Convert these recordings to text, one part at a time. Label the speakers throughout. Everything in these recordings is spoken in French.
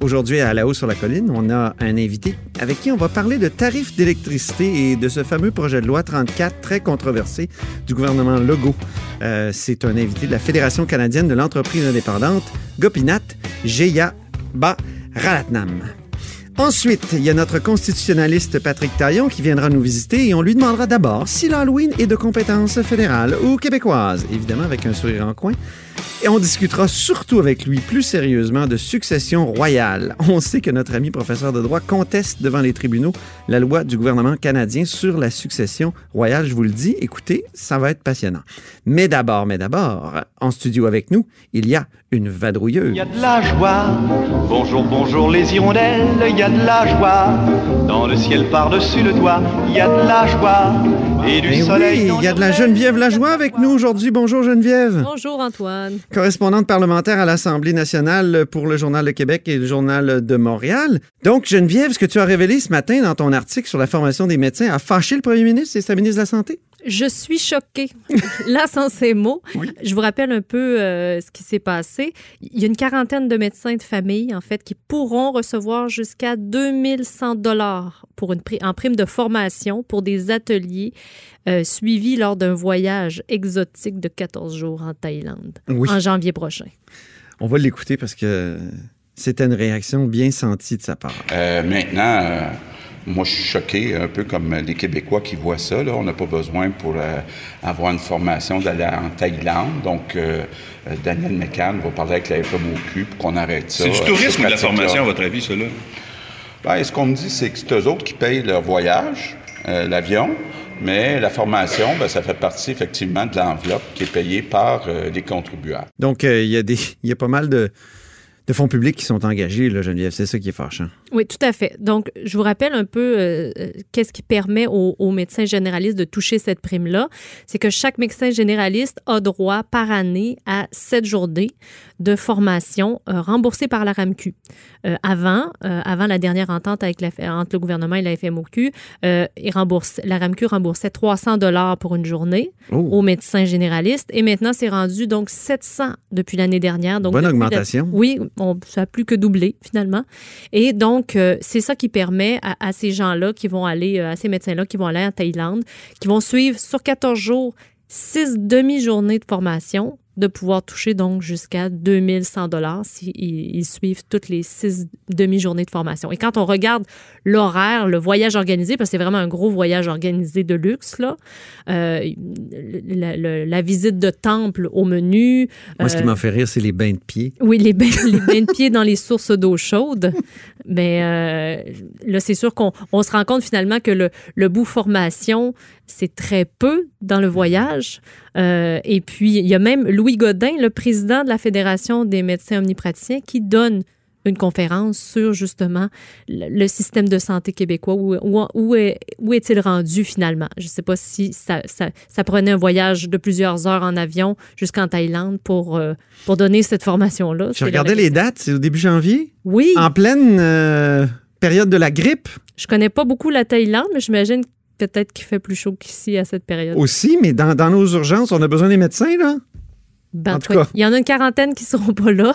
Speaker 1: Aujourd'hui, à La Haut sur la Colline, on a un invité avec qui on va parler de tarifs d'électricité et de ce fameux projet de loi 34 très controversé du gouvernement Legault. Euh, C'est un invité de la Fédération canadienne de l'entreprise indépendante, Gopinath Jeya Ralatnam. Ensuite, il y a notre constitutionnaliste Patrick Taillon qui viendra nous visiter et on lui demandera d'abord si l'Halloween est de compétence fédérale ou québécoise, évidemment avec un sourire en coin. Et on discutera surtout avec lui plus sérieusement de succession royale. On sait que notre ami professeur de droit conteste devant les tribunaux la loi du gouvernement canadien sur la succession royale. Je vous le dis, écoutez, ça va être passionnant. Mais d'abord, mais d'abord, en studio avec nous, il y a une vadrouilleuse.
Speaker 2: Il y a de la joie. Bonjour, bonjour les hirondelles. Il y a de la joie. Dans le ciel par-dessus le toit. Il y a de la joie. Et du soleil.
Speaker 1: oui, il y a de la Geneviève Lajoie avec nous aujourd'hui. Bonjour Geneviève.
Speaker 3: Bonjour Antoine.
Speaker 1: correspondante parlementaire à l'Assemblée nationale pour le Journal de Québec et le Journal de Montréal. Donc, Geneviève, ce que tu as révélé ce matin dans ton article sur la formation des médecins a fâché le premier ministre et sa ministre de la Santé?
Speaker 3: Je suis choquée. Là, sans ces mots, je vous rappelle un peu euh, ce qui s'est passé. Il y a une quarantaine de médecins de famille, en fait, qui pourront recevoir jusqu'à 2100 dollars pour une pri- en prime de formation pour des ateliers euh, suivis lors d'un voyage exotique de 14 jours en Thaïlande
Speaker 1: Oui.
Speaker 3: en janvier prochain.
Speaker 1: On va l'écouter parce que c'était une réaction bien sentie de sa part.
Speaker 4: Euh, maintenant, euh, moi, je suis choqué, un peu comme les Québécois qui voient ça. Là. On n'a pas besoin pour euh, avoir une formation d'aller en Thaïlande. Donc, euh, euh, Daniel McCann va parler avec la FMOQ pour qu'on arrête ça.
Speaker 5: C'est du
Speaker 4: euh,
Speaker 5: tourisme ou de la formation, à votre avis, ça, là?
Speaker 4: Ben, ce qu'on me dit, c'est que c'est eux autres qui payent leur voyage, euh, l'avion, mais la formation, ben, ça fait partie effectivement de l'enveloppe qui est payée par euh, les contribuables.
Speaker 1: Donc, euh, il y, a des- il y a pas mal de, de fonds publics qui sont engagés, là, Geneviève. C'est ça qui est fâchant.
Speaker 3: Oui, tout à fait. Donc, je vous rappelle un peu euh, euh, qu'est-ce qui permet aux, aux médecins généralistes de toucher cette prime-là. C'est que chaque médecin généraliste a droit par année à sept journées de formation euh, remboursées par la RAMQ. Euh, avant, avant la dernière entente avec la, entre le gouvernement et la FMOQ, il rembourse, la RAMQ remboursait 300 dollars pour une journée
Speaker 1: Oh,
Speaker 3: aux médecins généralistes et maintenant c'est rendu donc 700 depuis l'année dernière. Donc
Speaker 1: Bonne
Speaker 3: la-
Speaker 1: augmentation.
Speaker 3: oui, on, ça a plus que doublé finalement. Et donc euh, c'est ça qui permet à, à ces gens-là qui vont aller, euh, à ces médecins-là qui vont aller en Thaïlande, qui vont suivre sur 14 jours six demi-journées de formation de pouvoir toucher donc jusqu'à 2100 dollars s'ils ils suivent toutes les six demi-journées de formation. Et quand on regarde l'horaire, le voyage organisé, parce que c'est vraiment un gros voyage organisé de luxe, là, euh, la, la- la visite de temple au menu.
Speaker 1: Moi, ce qui
Speaker 3: euh,
Speaker 1: m'a fait rire, c'est les bains de pied.
Speaker 3: oui, les bains, les bains de pied dans les sources d'eau chaude. Mais euh, là, c'est sûr qu'on on se rend compte finalement que le, le bout formation, c'est très peu dans le voyage. Euh, et puis, il y a même Louis Godin, le président de la Fédération des médecins omnipraticiens, qui donne une conférence sur justement le, système de santé québécois. Où, où, où est, où est-il rendu finalement? Je ne sais pas si ça, ça, ça prenait un voyage de plusieurs heures en avion jusqu'en Thaïlande pour, euh, pour donner cette formation-là.
Speaker 1: Je regardais les dates, c'est au début janvier,
Speaker 3: Oui,
Speaker 1: en pleine euh, période de la grippe
Speaker 3: je connais pas beaucoup la Thaïlande, mais j'imagine peut-être qu'il fait plus chaud qu'ici à cette période.
Speaker 1: aussi, mais dans, nos urgences, on a besoin des médecins, là.
Speaker 3: Ben. Il y en a une quarantaine qui seront pas là,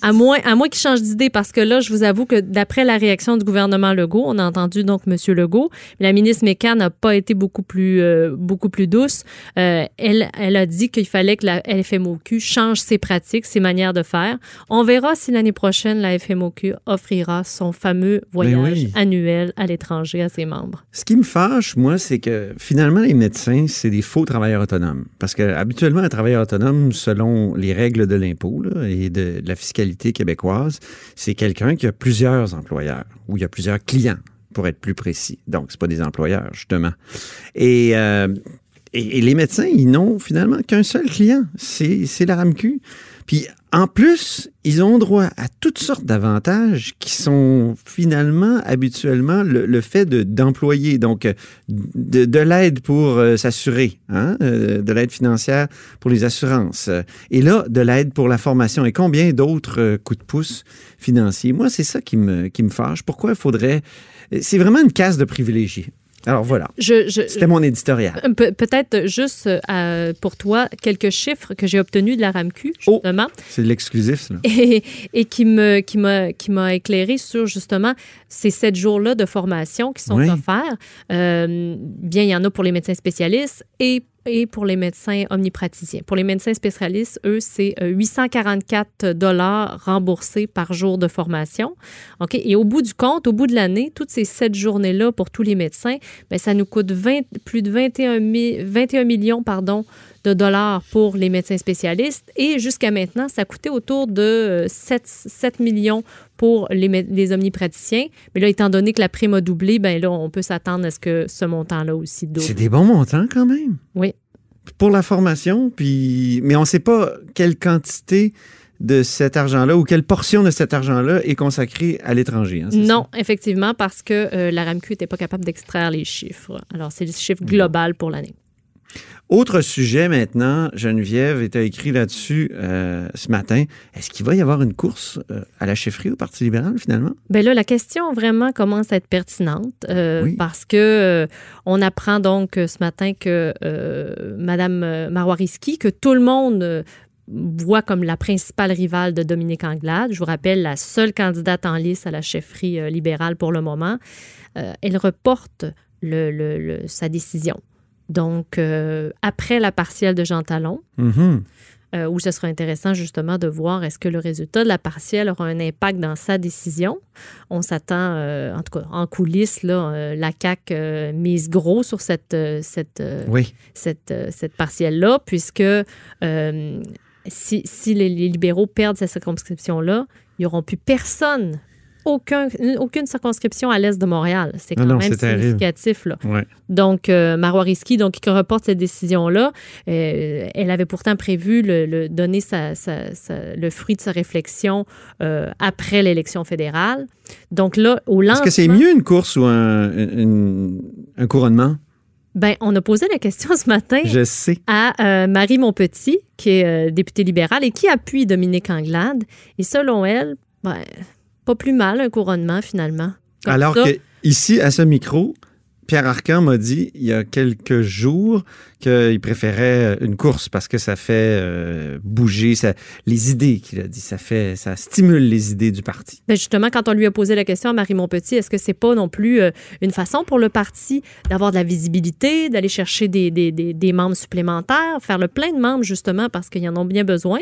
Speaker 3: à moins, à moins qu'ils changent d'idée, parce que là, je vous avoue que d'après la réaction du gouvernement Legault, on a entendu donc M. Legault, la ministre Mécan n'a pas été beaucoup plus, euh, beaucoup plus douce. Euh, elle, elle a dit qu'il fallait que la FMOQ change ses pratiques, ses manières de faire. On verra si l'année prochaine, la FMOQ offrira son fameux voyage
Speaker 1: Ben oui.
Speaker 3: annuel à l'étranger à ses membres.
Speaker 1: Ce qui me fâche, moi, c'est que finalement, les médecins, c'est des faux travailleurs autonomes. Parce que habituellement, un travailleur autonome, selon les règles de l'impôt et de, la fiscalité québécoise, c'est quelqu'un qui a plusieurs employeurs ou il y a plusieurs clients, pour être plus précis. Donc, c'est pas des employeurs, justement. Et, euh, et, les médecins, ils n'ont finalement qu'un seul client, c'est c'est la RAMQ. Puis en plus, ils ont droit à toutes sortes d'avantages qui sont finalement habituellement le, fait de- d'employer, donc euh, de, de l'aide pour euh, s'assurer, hein, euh, de l'aide financière pour les assurances, et là, de l'aide pour la formation et combien d'autres coups de pouce financiers? Moi, c'est ça qui me, qui me fâche. Pourquoi il faudrait... C'est vraiment une case de privilégiés. Alors voilà, c'était mon éditorial.
Speaker 3: Euh, Pe- Peut-être juste euh, pour toi quelques chiffres que j'ai obtenus de la RAMQ,
Speaker 1: Oh.
Speaker 3: justement,
Speaker 1: C'est de l'exclusif, ça. là.
Speaker 3: et, et qui m'a qui éclairé sur justement ces sept jours-là de formation qui sont
Speaker 1: Oui.
Speaker 3: offerts. Euh, bien, il y en a pour les médecins spécialistes et et pour les médecins omnipraticiens. Pour les médecins spécialistes, eux, c'est euh, 844 dollars remboursés par jour de formation. OK? Et au bout du compte, au bout de l'année, toutes ces sept journées-là pour tous les médecins, ben, ça nous coûte 20 plus de 21, mi- 21 millions pardon, de dollars pour les médecins spécialistes. Et jusqu'à maintenant, ça coûtait autour de euh, 7, 7 millions pour les, omnipraticiens. Mais là, étant donné que la prime a doublé, ben là, on peut s'attendre à ce que ce montant-là aussi double.
Speaker 1: C'est des bons montants quand même.
Speaker 3: Oui.
Speaker 1: Pour la formation, puis mais on ne sait pas quelle quantité de cet argent-là ou quelle portion de cet argent-là est consacrée à l'étranger. hein,
Speaker 3: Non, effectivement, parce que euh, la RAMQ n'était pas capable d'extraire les chiffres. Alors, c'est le chiffre global pour l'année.
Speaker 1: Autre sujet maintenant, Geneviève était écrit là-dessus euh, ce matin. Est-ce qu'il va y avoir une course euh, à la chefferie au Parti libéral finalement?
Speaker 3: Ben là, la question vraiment commence à être pertinente euh,
Speaker 1: Oui.
Speaker 3: parce que on apprend donc ce matin que Madame euh, Marwariski, que tout le monde voit comme la principale rivale de Dominique Anglade, je vous rappelle, la seule candidate en lice à la chefferie libérale pour le moment, elle reporte le- le- le- sa décision. Donc, euh, après la partielle de Jean Talon,
Speaker 1: Mhm.
Speaker 3: euh, où ce sera intéressant justement de voir est-ce que le résultat de la partielle aura un impact dans sa décision. On s'attend, euh, en tout cas en coulisses, là, la CAQ mise gros sur cette, cette,
Speaker 1: Oui.
Speaker 3: cette, cette partielle-là, puisque si, si les, les libéraux perdent cette circonscription-là, ils n'auront plus personne. Aucun, aucune circonscription à l'est de Montréal. C'est quand
Speaker 1: non,
Speaker 3: même significatif. Là.
Speaker 1: Ouais.
Speaker 3: Donc, euh, Marois Risky, donc, qui reporte cette décision-là, euh, elle avait pourtant prévu le, le- donner sa- sa- sa- le fruit de sa réflexion euh, après l'élection fédérale. Donc là, au
Speaker 1: Est-ce que c'est mieux une course ou un, une- un couronnement?
Speaker 3: Ben, on a posé la question ce matin
Speaker 1: Je sais.
Speaker 3: à euh, Marie Monpetit, qui est euh, députée libérale et qui appuie Dominique Anglade. Et selon elle, ben, pas plus mal un couronnement, finalement. Comme
Speaker 1: Alors
Speaker 3: ça,
Speaker 1: que ici, à ce micro, Pierre Arcan m'a dit il y a quelques jours qu'il préférait une course parce que ça fait euh, bouger les idées qu'il a dit. Ça fait, ça stimule les idées du parti.
Speaker 3: Ben justement, quand on lui a posé la question à Marie Montpetit, est-ce que c'est pas non plus euh, une façon pour le parti d'avoir de la visibilité, d'aller chercher des, membres supplémentaires, faire le plein de membres justement parce qu'ils en ont bien besoin?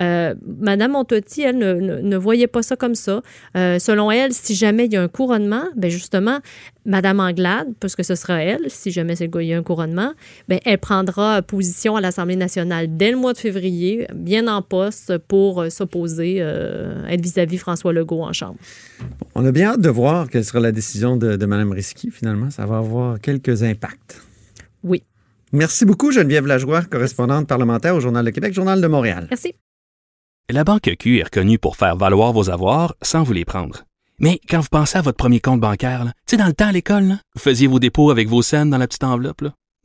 Speaker 3: Euh, Madame Montpetit, elle, ne, voyait pas ça comme ça. Euh, selon elle, si jamais il y a un couronnement, ben justement, Madame Anglade, parce que ce sera elle, si jamais il y a un couronnement, ben elle prendra position à l'Assemblée nationale dès le mois de février, bien en poste pour euh, s'opposer, euh, être vis-à-vis François Legault en Chambre.
Speaker 1: On a bien hâte de voir quelle sera la décision de, de Mme Risky, finalement. Ça va avoir quelques impacts.
Speaker 3: Oui.
Speaker 1: Merci beaucoup, Geneviève Lajoie, correspondante parlementaire au Journal de Québec, Journal de Montréal.
Speaker 3: Merci.
Speaker 6: La Banque Q est reconnue pour faire valoir vos avoirs sans vous les prendre. Mais quand vous pensez à votre premier compte bancaire, tu sais, dans le temps à l'école, là, vous faisiez vos dépôts avec vos scènes dans la petite enveloppe. là.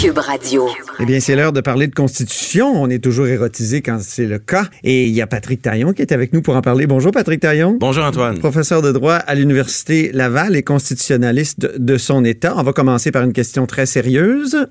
Speaker 7: Cube Radio.
Speaker 1: Eh bien, c'est l'heure de parler de Constitution. On est toujours érotisé quand c'est le cas. Et il y a Patrick Taillon qui est avec nous pour en parler. Bonjour, Patrick Taillon.
Speaker 5: Bonjour, Antoine.
Speaker 1: Professeur de droit à l'Université Laval et constitutionnaliste de, de son État. On va commencer par une question très sérieuse.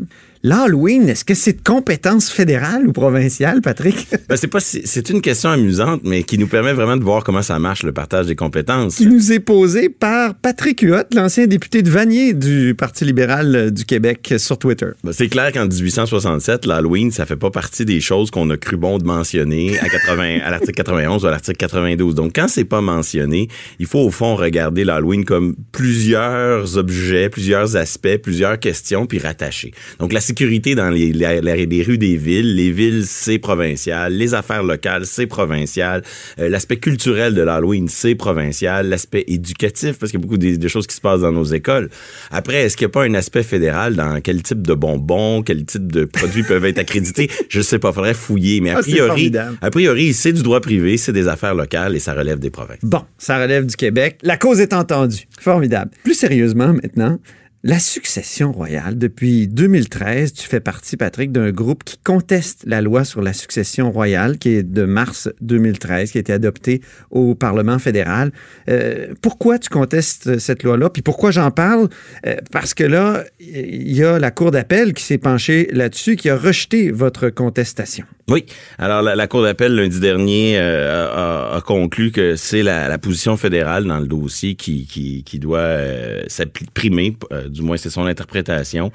Speaker 1: L'Halloween, est-ce que c'est de compétence fédérale ou provinciale, Patrick?
Speaker 5: Ben, c'est pas c'est une question amusante, mais qui nous permet vraiment de voir comment ça marche le partage des compétences.
Speaker 1: qui nous est posée par Patrick Huot, l'ancien député de Vanier du Parti libéral euh, du Québec, sur Twitter.
Speaker 5: Ben, c'est clair qu'en 1867, l'Halloween, ça fait pas partie des choses qu'on a cru bon de mentionner à 80, à l'article 91 ou à l'article 92. Donc, quand c'est pas mentionné, il faut au fond regarder l'Halloween comme plusieurs objets, plusieurs aspects, plusieurs questions, puis rattacher. Donc, la sécurité dans les, rues des villes, les villes, c'est provincial, les affaires locales, c'est provincial, Euh, l'aspect culturel de l'Halloween, c'est provincial, l'aspect éducatif, parce qu'il y a beaucoup de, de choses qui se passent dans nos écoles. Après, est-ce qu'il n'y a pas un aspect fédéral dans quel type de bonbons, quel type de produits peuvent être accrédités? Je sais pas, faudrait fouiller, mais a
Speaker 1: Ah,
Speaker 5: priori, a priori, c'est du droit privé, c'est des affaires locales et ça relève des provinces.
Speaker 1: Bon, ça relève du Québec. La cause est entendue. Formidable. Plus sérieusement maintenant, la succession royale. Depuis 2013, tu fais partie, Patrick, d'un groupe qui conteste la loi sur la succession royale qui est de mars 2013, qui a été adoptée au Parlement fédéral. Euh, pourquoi tu contestes cette loi-là? Puis pourquoi j'en parle? Euh, parce que là, il y a la Cour d'appel qui s'est penchée là-dessus, qui a rejeté votre contestation.
Speaker 5: Oui. Alors, la, la Cour d'appel, lundi dernier, euh, a, a conclu que c'est la, la position fédérale dans le dossier qui, qui, qui doit euh, s'apprimer, euh, du moins c'est son interprétation.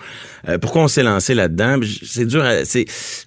Speaker 5: Euh, pourquoi on s'est lancé là-dedans? C'est dur, à-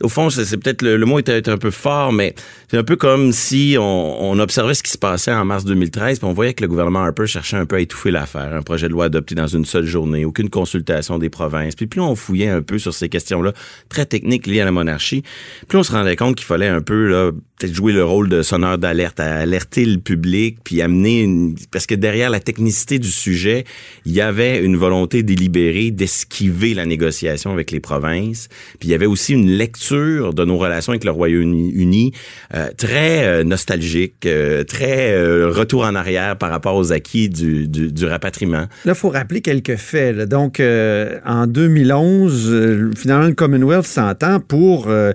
Speaker 5: au fond, c'est c'est peut-être le, le mot était un peu fort, mais c'est un peu comme si on, on observait ce qui se passait en mars 2013, puis on voyait que le gouvernement Harper cherchait un peu à étouffer l'affaire. Un projet de loi adopté dans une seule journée, aucune consultation des provinces. Puis plus on fouillait un peu sur ces questions-là, très techniques liées à la monarchie, plus on se rendait compte qu'il fallait un peu là peut-être jouer le rôle de sonneur d'alerte, à alerter le public, puis amener une... Parce que derrière la technicité du sujet, il y avait une volonté délibérée d'esquiver la négociation avec les provinces. Puis il y avait aussi une lecture de nos relations avec le Royaume-Uni euh, très euh, nostalgique, euh, très retour en arrière par rapport aux acquis du, du, rapatriement.
Speaker 1: Là, faut rappeler quelques faits. Donc, en 2011, euh, finalement, le Commonwealth s'entend pour euh,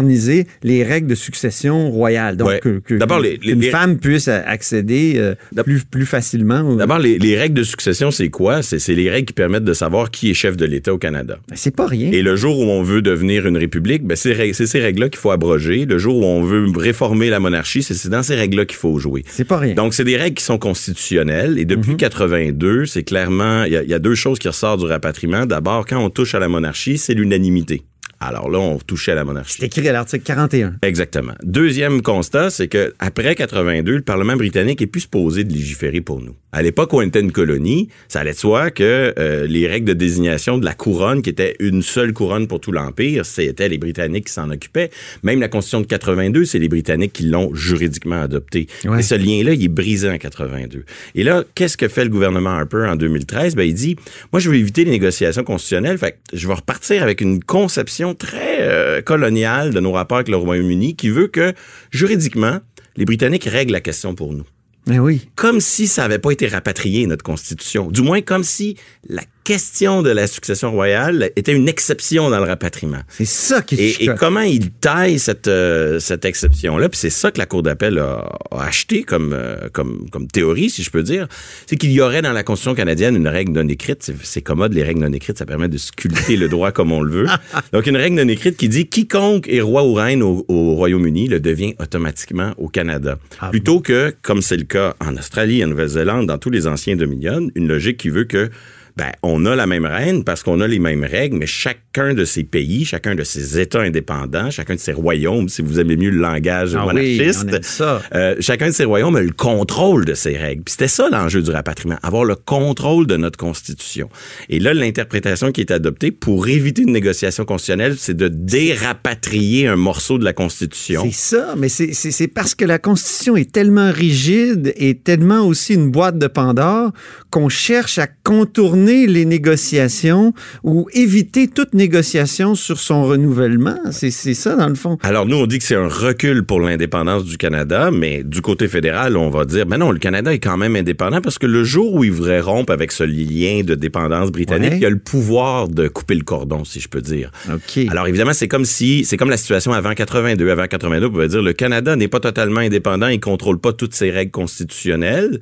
Speaker 1: moderniser les règles de succession royale. Donc,
Speaker 5: Ouais.
Speaker 1: que-
Speaker 5: les- les- les-
Speaker 1: femme puisse accéder euh, plus, plus facilement.
Speaker 5: D'abord, les, les règles de succession, c'est quoi? C'est les règles qui permettent de savoir qui est chef de l'État au Canada.
Speaker 1: Ben, C'est pas rien.
Speaker 5: Et le jour où on veut devenir une république, ben c'est ces règles-là qu'il faut abroger. Le jour où on veut réformer la monarchie, c'est dans ces règles-là qu'il faut jouer.
Speaker 1: C'est pas rien.
Speaker 5: Donc, c'est des règles qui sont constitutionnelles. Et depuis 82, c'est clairement, il y, y a deux choses qui ressortent du rapatriement. D'abord, quand on touche à la monarchie, c'est l'unanimité. Alors là, on touchait à la monarchie.
Speaker 1: c'est écrit à l'article 41.
Speaker 5: Exactement. Deuxième constat, c'est que après 82, le Parlement britannique est plus supposé de légiférer pour nous. À l'époque où on était une colonie, ça allait de soi que euh, les règles de désignation de la couronne, qui était une seule couronne pour tout l'empire, c'était les Britanniques qui s'en occupaient. Même la Constitution de 82, c'est les Britanniques qui l'ont juridiquement adoptée.
Speaker 1: Ouais.
Speaker 5: Et ce lien-là, il est brisé en 82. Et là, qu'est-ce que fait le gouvernement Harper en 2013 Ben il dit, moi je veux éviter les négociations constitutionnelles, fait que je vais repartir avec une conception très euh, coloniale de nos rapports avec le Royaume-Uni qui veut que juridiquement, les Britanniques règlent la question pour nous.
Speaker 1: Ben oui.
Speaker 5: Comme si ça n'avait pas été rapatrié, notre Constitution. Du moins, comme si la question de la succession royale était une exception dans le rapatriement.
Speaker 1: C'est ça qui
Speaker 5: Et, et comment il taille cette, euh, cette exception-là, puis c'est ça que la Cour d'appel a, a acheté comme, euh, comme, comme théorie, si je peux dire, c'est qu'il y aurait dans la Constitution canadienne une règle non écrite. C'est- commode, les règles non écrites, ça permet de sculpter le droit comme on le veut. Donc, une règle non écrite qui dit quiconque est roi ou reine au, au Royaume-Uni le devient automatiquement au Canada. Plutôt que, comme c'est le cas en Australie, en Nouvelle-Zélande, dans tous les anciens dominions, une logique qui veut que ben, on a la même reine parce qu'on a les mêmes règles, mais chacun de ces pays, chacun de ces États indépendants, chacun de ces royaumes, si vous aimez mieux le langage
Speaker 1: Ah
Speaker 5: monarchiste,
Speaker 1: ça.
Speaker 5: euh, chacun de ces royaumes a le contrôle de ces règles. Puis c'était ça l'enjeu du rapatriement, avoir le contrôle de notre constitution. Et là, l'interprétation qui est adoptée pour éviter une négociation constitutionnelle, c'est de dérapatrier un morceau de la constitution.
Speaker 1: C'est ça, mais c'est parce que la Constitution est tellement rigide et tellement aussi une boîte de Pandore qu'on cherche à contourner les négociations ou éviter toute négociation sur son renouvellement? C'est ça, dans le fond.
Speaker 5: Alors, nous, on dit que c'est un recul pour l'indépendance du Canada, mais du côté fédéral, on va dire, ben non, le Canada est quand même indépendant parce que le jour où il voudrait rompre avec ce lien de dépendance britannique,
Speaker 1: Ouais.
Speaker 5: il a le pouvoir de couper le cordon, si je peux dire.
Speaker 1: OK.
Speaker 5: Alors évidemment, c'est comme si c'est comme la situation avant 82. Avant 82, on pouvait dire le Canada n'est pas totalement indépendant, il contrôle pas toutes ses règles constitutionnelles.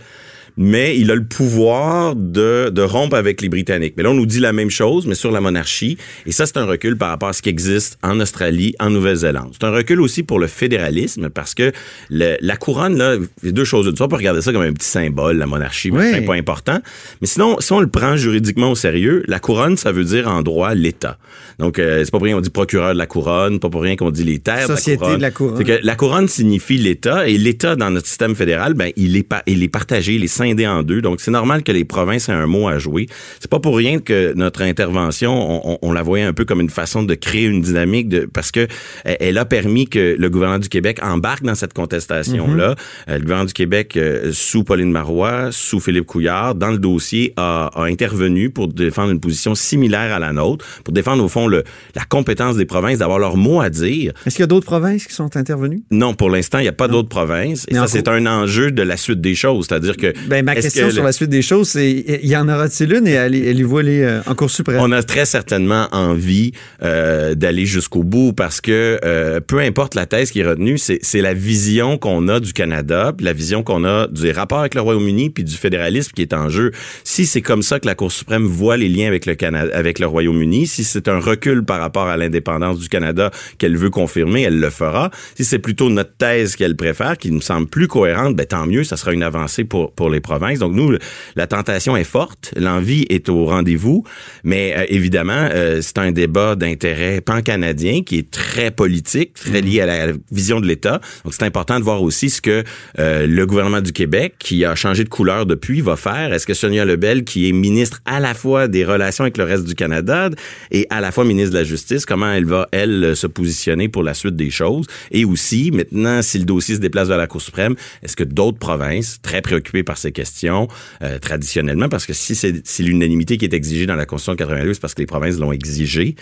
Speaker 5: Mais il a le pouvoir de, de rompre avec les Britanniques. Mais là, on nous dit la même chose, mais sur la monarchie. Et ça, c'est un recul par rapport à ce qui existe en Australie, en Nouvelle-Zélande. C'est un recul aussi pour le fédéralisme, parce que le- la couronne, là, il y a deux choses. Une, on peut regarder ça comme un petit symbole, la monarchie, mais
Speaker 1: Oui.
Speaker 5: c'est pas important. Mais sinon, si on le prend juridiquement au sérieux, la couronne, ça veut dire en droit l'État. Donc, euh, c'est pas pour rien qu'on dit procureur de la couronne, pas pour rien qu'on dit les terres
Speaker 1: Société
Speaker 5: de la couronne.
Speaker 1: de la couronne.
Speaker 5: C'est que la couronne signifie l'État et l'État dans notre système fédéral, ben il est il est partagé, il est scindé en deux. Donc c'est normal que les provinces aient un mot à jouer. C'est pas pour rien que notre intervention, on, on- on la voyait un peu comme une façon de créer une dynamique de parce que elle, a permis que le gouvernement du Québec embarque dans cette contestation là.
Speaker 1: Mhm.
Speaker 5: le gouvernement du Québec euh, sous Pauline Marois, sous Philippe Couillard, dans le dossier a, a intervenu pour défendre une position similaire à la nôtre, pour défendre au fond le, la compétence des provinces d'avoir leur mot à dire.
Speaker 1: Est-ce qu'il y a d'autres provinces qui sont intervenues?
Speaker 5: Non, pour l'instant, il n'y a pas d'autres provinces. Et
Speaker 1: Mais
Speaker 5: ça, c'est un enjeu de la suite des choses. C'est-à-dire que.
Speaker 1: Ben, ma
Speaker 5: est-ce
Speaker 1: question
Speaker 5: que
Speaker 1: sur
Speaker 5: le-
Speaker 1: la suite des choses, c'est y en aura-t-il une et elle, elle y voit aller euh, en Cour suprême?
Speaker 5: On a très certainement envie euh, d'aller jusqu'au bout parce que euh, peu importe la thèse qui est retenue, c'est la vision qu'on a du Canada, puis la vision qu'on a du rapport avec le Royaume-Uni, puis du fédéralisme qui est en jeu. Si c'est comme ça que la Cour suprême voit les liens avec le Canada, avec le Royaume-Uni, si c'est un recul par rapport à l'indépendance du Canada qu'elle veut confirmer, elle le fera. Si c'est plutôt notre thèse qu'elle préfère, qui nous semble plus cohérente, ben tant mieux, ça sera une avancée pour pour les Donc nous, la tentation est forte, l'envie est au rendez-vous, mais euh, évidemment, euh, c'est un débat d'intérêt pan-canadien qui est très politique, très lié à la vision de l'État. Donc c'est important de voir aussi ce que euh, le gouvernement du Québec, qui a changé de couleur depuis, va faire. Est-ce que Sonia Lebel, qui est ministre à la fois des relations avec le reste du Canada et à la fois ministre de la Justice, comment elle va, elle, se positionner pour la suite des choses? Et aussi, maintenant, si le dossier se déplace vers la Cour suprême, est-ce que d'autres provinces, très préoccupées par ces questions, euh, traditionnellement, parce que si c'est si l'unanimité qui est exigée dans la Constitution de 82, c'est parce que les provinces l'ont exigé.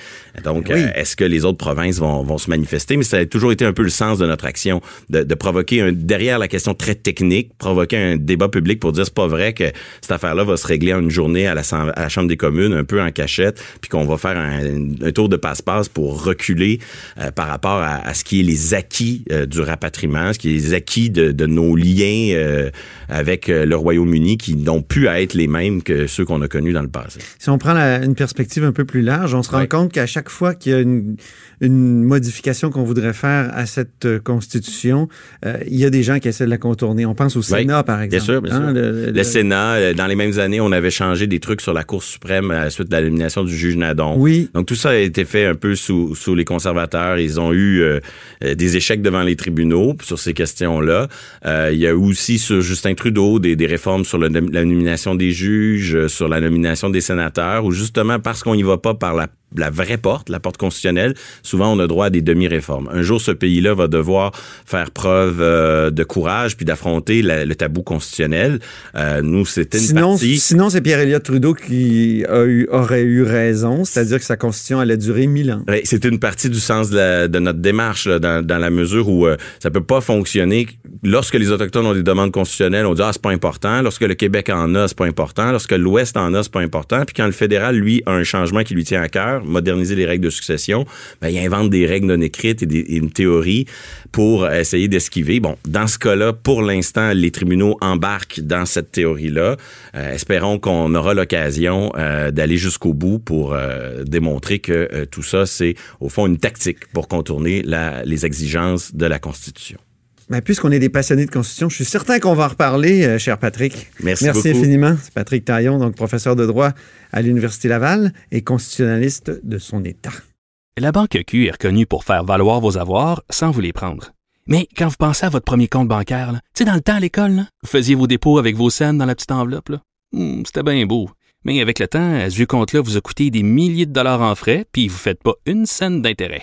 Speaker 5: Donc,
Speaker 1: Oui.
Speaker 5: euh, est-ce que les autres provinces vont, vont se manifester? Mais ça a toujours été un peu le sens de notre action, de, de provoquer, un, derrière la question très technique, provoquer un débat public pour dire c'est pas vrai que cette affaire-là va se régler en une journée à la, Sam- à la Chambre des communes, un peu en cachette, puis qu'on va faire un, un tour de passe-passe pour reculer euh, par rapport à, à ce qui est les acquis euh, du rapatriement, ce qui est les acquis de, de nos liens euh, avec euh, le Royaume-Uni qui n'ont pu être les mêmes que ceux qu'on a connus dans le passé.
Speaker 1: Si on prend la- une perspective un peu plus large, on se rend
Speaker 5: Ouais.
Speaker 1: compte qu'à chaque fois qu'il y a une, une modification qu'on voudrait faire à cette euh, constitution, euh, il y a des gens qui essaient de la contourner. On pense au
Speaker 5: Oui,
Speaker 1: Sénat, par exemple.
Speaker 5: Bien sûr, bien sûr.
Speaker 1: Hein, le-
Speaker 5: Le,
Speaker 1: le-
Speaker 5: Sénat, euh, dans les mêmes années, on avait changé des trucs sur la Cour suprême à la suite de l'élimination du juge Nadon.
Speaker 1: Oui.
Speaker 5: Donc tout ça a été fait un peu sous, sous les conservateurs. Ils ont eu euh, des échecs devant les tribunaux sur ces questions-là. Euh, il y a eu aussi sur Justin Trudeau des, des réformes sur le- la nomination des juges, sur la nomination des sénateurs, où justement parce qu'on n'y va pas par la la vraie porte, la porte constitutionnelle, souvent on a droit à des demi-réformes. Un jour, ce pays-là va devoir faire preuve euh, de courage puis d'affronter le tabou constitutionnel. Euh, nous, c'était une
Speaker 1: Sinon,
Speaker 5: partie...
Speaker 1: sinon c'est Pierre-Éliott Trudeau qui a eu, aurait eu raison, c'est-à-dire que sa constitution allait durer mille ans.
Speaker 5: Ouais, c'était une partie du sens de, la- de notre démarche là, dans, dans la mesure où euh, ça peut pas fonctionner lorsque les autochtones ont des demandes constitutionnelles. On dit ah c'est pas important. Lorsque le Québec en a, c'est pas important. Lorsque l'Ouest en a, c'est pas important. Puis quand le fédéral lui a un changement qui lui tient à cœur, moderniser les règles de succession, ben, il invente des règles non écrites et, des, une théorie pour essayer d'esquiver. Bon, dans ce cas-là, pour l'instant, les tribunaux embarquent dans cette théorie-là. Euh, espérons qu'on aura l'occasion euh, d'aller jusqu'au bout pour euh, démontrer que tout ça, c'est au fond une tactique pour contourner les exigences de la Constitution.
Speaker 1: Mais puisqu'on est des passionnés de constitution, je suis certain qu'on va en reparler, euh, cher Patrick.
Speaker 5: Merci
Speaker 1: Merci
Speaker 5: beaucoup.
Speaker 1: infiniment. C'est Patrick Taillon, donc professeur de droit à l'Université Laval et constitutionnaliste de son État.
Speaker 6: La Banque Q est reconnue pour faire valoir vos avoirs sans vous les prendre. Mais quand vous pensez à votre premier compte bancaire, tu sais, dans le temps à l'école, là, vous faisiez vos dépôts avec vos scènes dans la petite enveloppe. Hmm, C'était bien beau. Mais avec le temps, ce vieux compte-là vous a coûté des milliers de dollars en frais, puis vous ne faites pas une scène d'intérêt.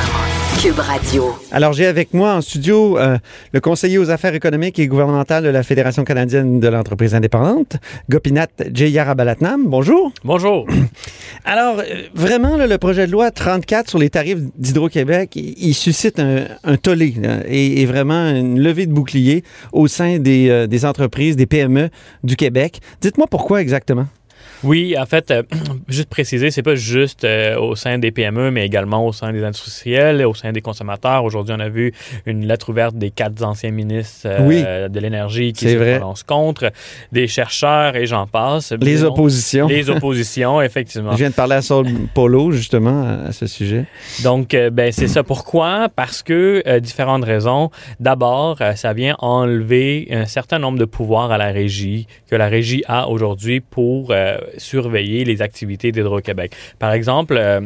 Speaker 7: Cube Radio.
Speaker 1: Alors, j'ai avec moi en studio euh, le conseiller aux affaires économiques et gouvernementales de la Fédération canadienne de l'entreprise indépendante, Gopinath Jeyarabalatnam. Bonjour.
Speaker 8: Bonjour.
Speaker 1: Alors, euh, vraiment, là, le projet de loi 34 sur les tarifs d'Hydro-Québec, il, il suscite un, un tollé là, et, et vraiment une levée de bouclier au sein des, euh, des entreprises, des PME du Québec. Dites-moi pourquoi exactement?
Speaker 8: Oui, en fait, euh, juste préciser, c'est pas juste euh, au sein des PME, mais également au sein des industriels, au sein des consommateurs. Aujourd'hui, on a vu une lettre ouverte des quatre anciens ministres euh,
Speaker 1: Oui.
Speaker 8: de l'énergie qui se
Speaker 1: vrai.
Speaker 8: prononcent contre, des chercheurs et j'en passe.
Speaker 1: Les oppositions.
Speaker 8: Les oppositions, effectivement.
Speaker 1: Je viens de parler à Saul Polo, justement, à, ce sujet.
Speaker 8: Donc, euh, ben, c'est ça. Pourquoi? Parce que euh, différentes raisons. D'abord, euh, ça vient enlever un certain nombre de pouvoirs à la régie que la régie a aujourd'hui pour euh, surveiller les activités d'Hydro-Québec. Par exemple, euh,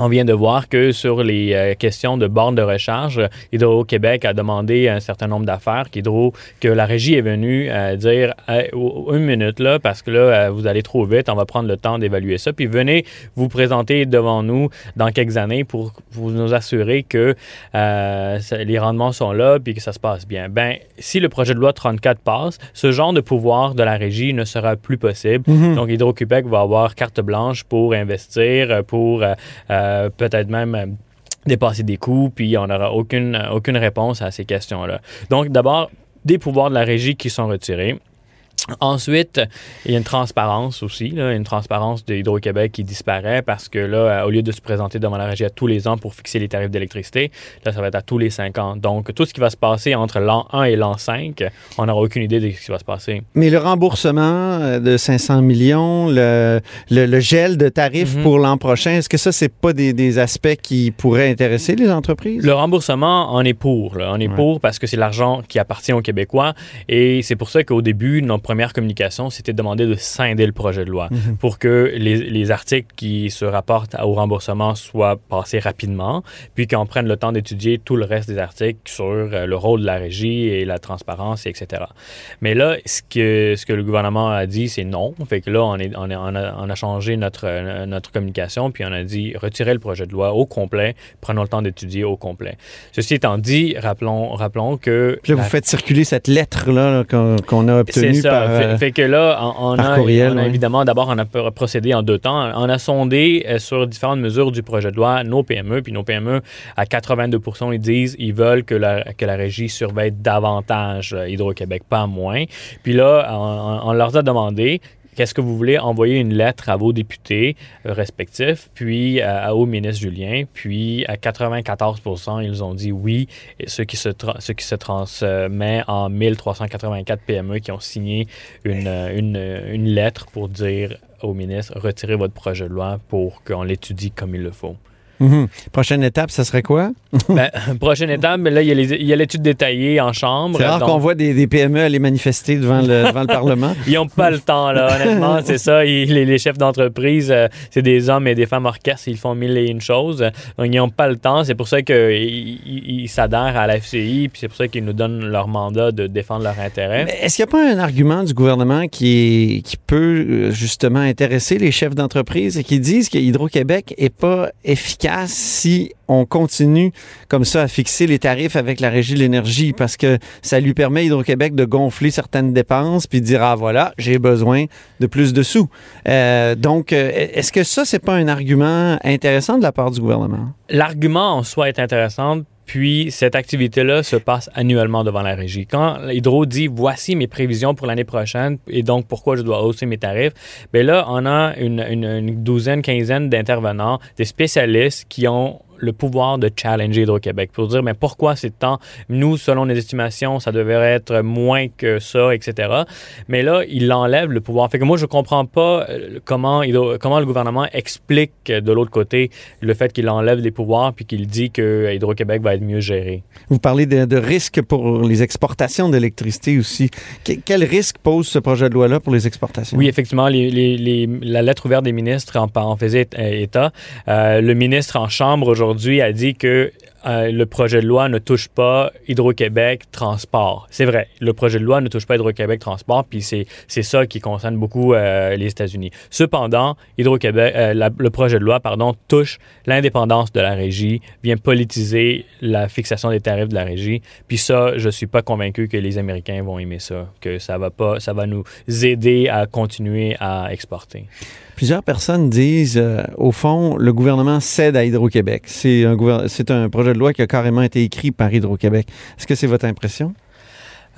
Speaker 8: on vient de voir que sur les euh, questions de bornes de recharge, Hydro-Québec a demandé un certain nombre d'affaires qu'Hydro, que la régie est venue euh, dire Hey, oh, une minute là, parce que là, euh, vous allez trop vite, on va prendre le temps d'évaluer ça. Puis venez vous présenter devant nous dans quelques années pour vous nous assurer que euh, les rendements sont là puis que ça se passe bien. Ben, si le projet de loi 34 passe, ce genre de pouvoir de la régie ne sera plus possible. Donc, Hydro-Québec va avoir carte blanche pour investir, euh, pour euh, euh, peut-être même euh, dépasser des coûts, puis on n'aura aucune, aucune réponse à ces questions-là. Donc, d'abord, des pouvoirs de la régie qui sont retirés. Ensuite, il y a une transparence aussi, là, une transparence de Hydro-Québec qui disparaît parce que là, euh, au lieu de se présenter devant la régie à tous les ans pour fixer les tarifs d'électricité, là, ça va être à tous les cinq ans. Donc, tout ce qui va se passer entre l'an 1 et l'an 5, on n'aura aucune idée de ce qui va se passer.
Speaker 1: Mais le remboursement euh, de 500 millions, le, le- le gel de tarifs
Speaker 8: Mhm.
Speaker 1: pour l'an prochain, est-ce que ça, c'est pas des, des aspects qui pourraient intéresser les entreprises?
Speaker 8: Le remboursement, on est pour. là. On est
Speaker 1: Ouais.
Speaker 8: pour parce que c'est l'argent qui appartient aux Québécois. Et c'est pour ça qu'au début, notre première communication, c'était de demander de scinder le projet de loi
Speaker 1: Mhm.
Speaker 8: pour que les, les articles qui se rapportent au remboursement soient passés rapidement, puis qu'on prenne le temps d'étudier tout le reste des articles sur euh, le rôle de la régie et la transparence, etc. Mais là, ce que, ce que le gouvernement a dit, c'est non. Fait que là, on, est, on, est- on a, on a changé notre, euh, notre communication, puis on a dit retirez le projet de loi au complet, prenons le temps d'étudier au complet. Ceci étant dit, rappelons, rappelons que...
Speaker 1: Puis là, vous
Speaker 8: la-
Speaker 1: faites circuler cette lettre-là là, qu'on a obtenue par...
Speaker 8: fait,
Speaker 1: euh,
Speaker 8: fait que là, on, a,
Speaker 1: courriel,
Speaker 8: on a
Speaker 1: ouais.
Speaker 8: évidemment, d'abord, on a pr- procédé en deux temps. On a sondé euh, sur différentes mesures du projet de loi nos PME, puis nos PME, à 82 ils disent ils veulent que la, que la régie surveille davantage euh, Hydro-Québec, pas moins. Puis là, on, on leur a demandé Qu'est-ce que vous voulez? Envoyer une lettre à vos députés euh, respectifs, puis euh, au ministre Julien, puis à 94% ils ont dit oui, ce qui se, ce qui se transmet en 1384 PME qui ont signé une, euh, une, une lettre pour dire au ministre retirez votre projet de loi pour qu'on l'étudie comme il le faut.
Speaker 1: Mhm. Prochaine étape, ça serait quoi?
Speaker 8: Ben, prochaine étape, ben là, il y a l'étude détaillée en chambre.
Speaker 1: C'est rare
Speaker 8: donc-
Speaker 1: qu'on voit des, des PME aller manifester devant le, devant le Parlement.
Speaker 8: Ils n'ont pas le temps, là, honnêtement, c'est ça. Ils- les, les chefs d'entreprise, euh, c'est des hommes et des femmes orchestres, ils font mille et une choses. Donc, ils n'ont pas le temps. C'est pour ça qu'ils ils- ils s'adhèrent à la FCI, puis c'est pour ça qu'ils nous donnent leur mandat de défendre leurs intérêts.
Speaker 1: Mais Est-ce qu'il n'y a pas un argument du gouvernement qui, qui peut euh, justement intéresser les chefs d'entreprise et qui disent que Hydro-Québec n'est pas efficace si on continue comme ça à fixer les tarifs avec la Régie de l'énergie parce que ça lui permet Hydro-Québec de gonfler certaines dépenses puis de dire ah voilà j'ai besoin de plus de sous. Euh, donc euh, est-ce que ça c'est pas un argument intéressant de la part du gouvernement?
Speaker 8: L'argument en soi est intéressant. Puis cette activité-là se passe annuellement devant la régie. Quand Hydro dit voici mes prévisions pour l'année prochaine et donc pourquoi je dois hausser mes tarifs, bien là, on a une, une- une douzaine, quinzaine d'intervenants, des spécialistes qui ont le pouvoir de challenger Hydro-Québec pour dire mais pourquoi c'est tant? Nous selon nos estimations ça devrait être moins que ça etc mais là il enlève le pouvoir fait que moi je comprends pas euh, comment Hydro- comment le gouvernement explique euh, de l'autre côté le fait qu'il enlève les pouvoirs puis qu'il dit que euh, Hydro-Québec va être mieux géré
Speaker 1: Vous parlez de, de risques pour les exportations d'électricité aussi. Que- quel risque pose ce projet de loi-là pour les exportations?
Speaker 8: Oui, effectivement, les- les- les- la lettre ouverte des ministres en, en faisait état. Euh, le ministre en chambre aujourd'hui a dit que euh, le projet de loi ne touche pas Hydro-Québec Transport. C'est vrai, le projet de loi ne touche pas Hydro-Québec Transport, puis c'est, ça qui concerne beaucoup euh, les États-Unis. Cependant, Hydro-Québec, euh, le projet de loi, pardon, touche l'indépendance de la régie, vient politiser la fixation des tarifs de la régie. Puis ça, je suis pas convaincu que les Américains vont aimer ça, que ça va pas, ça va nous aider à continuer à exporter.
Speaker 1: Plusieurs personnes disent, euh, au fond, le gouvernement cède à Hydro-Québec. C'est un, c'est un projet de loi qui a carrément été écrit par Hydro-Québec. Est-ce que c'est votre impression?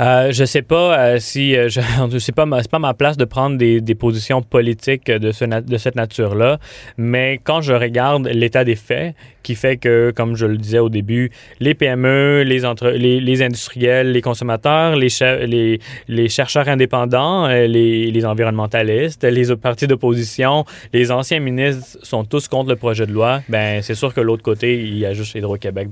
Speaker 8: Euh, je sais pas euh, si euh, je, c'est pas ma, c'est pas ma place de prendre des, des positions politiques de, ce de cette nature-là, mais quand je regarde l'état des faits, qui fait que, comme je le disais au début, les PME, les, entre, les, les industriels, les consommateurs, les, les, les chercheurs indépendants, euh, les, les environnementalistes, les partis d'opposition, les anciens ministres sont tous contre le projet de loi. Ben c'est sûr que l'autre côté, il y a juste Hydro-Québec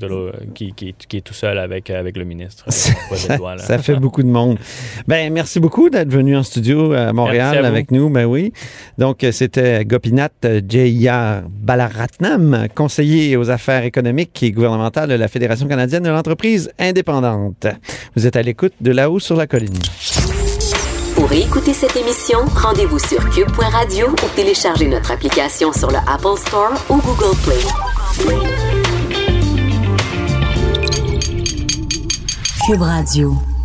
Speaker 8: qui, qui, qui est tout seul avec, avec le ministre. le
Speaker 1: fait beaucoup de monde. Ben, merci beaucoup d'être venu en studio à Montréal
Speaker 8: Merci à vous.
Speaker 1: avec nous. Ben oui. Donc, c'était Gopinath Jayar Balaratnam, conseiller aux affaires économiques et gouvernementales de la Fédération canadienne de l'entreprise indépendante. Vous êtes à l'écoute de là-haut sur la colline.
Speaker 7: Pour écouter cette émission, rendez-vous sur cube.radio ou téléchargez notre application sur le Apple Store ou Google Play.
Speaker 9: Cube Radio.